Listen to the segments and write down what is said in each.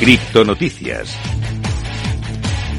Criptonoticias.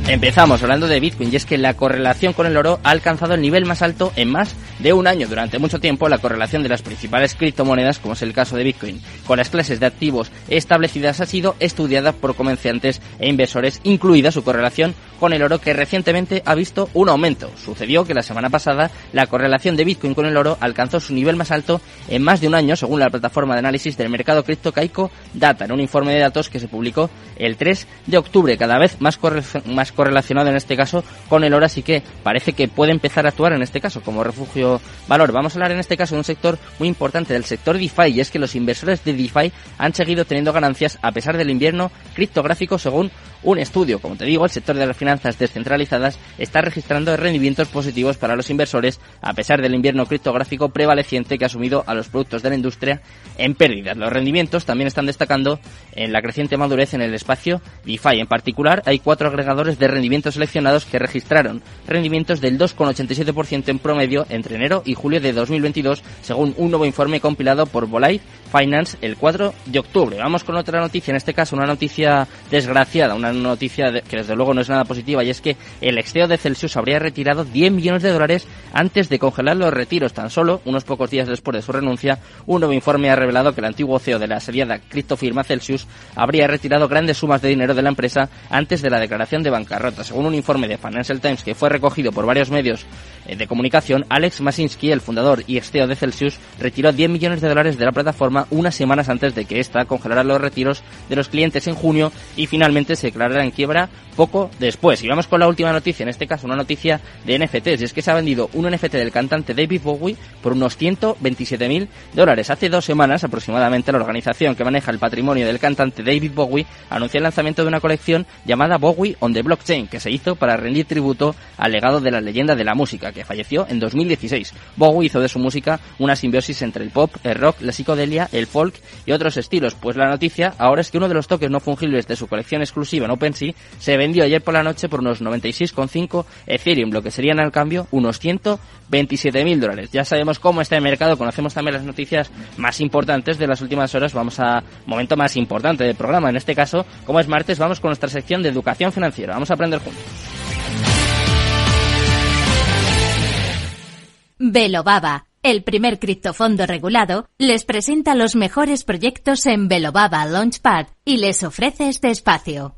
Empezamos hablando de Bitcoin y es que la correlación con el oro ha alcanzado el nivel más alto en más de un año. Durante mucho tiempo la correlación de las principales criptomonedas, como es el caso de Bitcoin, con las clases de activos establecidas ha sido estudiada por comerciantes e inversores, incluida su correlación con el oro que recientemente ha visto un aumento. Sucedió que la semana pasada la correlación de Bitcoin con el oro alcanzó su nivel más alto en más de un año, según la plataforma de análisis del mercado cripto Kaiko Data, en un informe de datos que se publicó el 3 de octubre, cada vez más, más correlacionado en este caso con el oro, así que parece que puede empezar a actuar en este caso como refugio valor. Vamos a hablar en este caso de un sector muy importante, del sector DeFi, y es que los inversores de DeFi han seguido teniendo ganancias a pesar del invierno criptográfico según un estudio. Como te digo, el sector de las finanzas descentralizadas está registrando rendimientos positivos para los inversores a pesar del invierno criptográfico prevaleciente que ha sumido a los productos de la industria en pérdidas. Los rendimientos también están destacando en la creciente madurez en el espacio DeFi. En particular, hay cuatro agregadores de rendimientos seleccionados que registraron rendimientos del 2,87% en promedio entre enero y julio de 2022, según un nuevo informe compilado por Volite Finance el 4 de octubre. Vamos con otra noticia, en este caso una noticia desgraciada, una noticia que desde luego no es nada positiva y es que el ex de Celsius habría retirado 10 millones de dólares antes de congelar los retiros. Tan solo unos pocos días después de su renuncia, un nuevo informe ha revelado que el antiguo CEO de la asediada criptofirma Celsius habría retirado grandes sumas de dinero de la empresa antes de la declaración de bancarrota. Según un informe de Financial Times que fue recogido por varios medios eh, de comunicación, Alex Masinski, el fundador y ex de Celsius, retiró 10 millones de dólares de la plataforma unas semanas antes de que ésta congelara los retiros de los clientes en junio y finalmente se declarara en quiebra poco después. Y vamos con la última noticia, en este caso una noticia de NFTs, y es que se ha vendido un NFT del cantante David Bowie por unos 127 mil dólares. Hace dos semanas aproximadamente la organización que maneja el patrimonio del cantante David Bowie anunció el lanzamiento de una colección llamada Bowie on the Blockchain, que se hizo para rendir tributo al legado de la leyenda de la música, que falleció en 2016. Bowie hizo de su música una simbiosis entre el pop, el rock, la psicodelia, el folk y otros estilos. Pues la noticia ahora es que uno de los toques no fungibles de su colección exclusiva en OpenSea se vendió ayer por la noche por unos 96,5 Ethereum, lo que serían al cambio unos 127 mil dólares. Ya sabemos cómo está el mercado, conocemos también las noticias más importantes de las últimas horas. Vamos a momento más importante del programa. En este caso, como es martes, vamos con nuestra sección de educación financiera. Vamos a aprender juntos. Velobaba, el primer criptofondo regulado, les presenta los mejores proyectos en Velobaba Launchpad y les ofrece este espacio.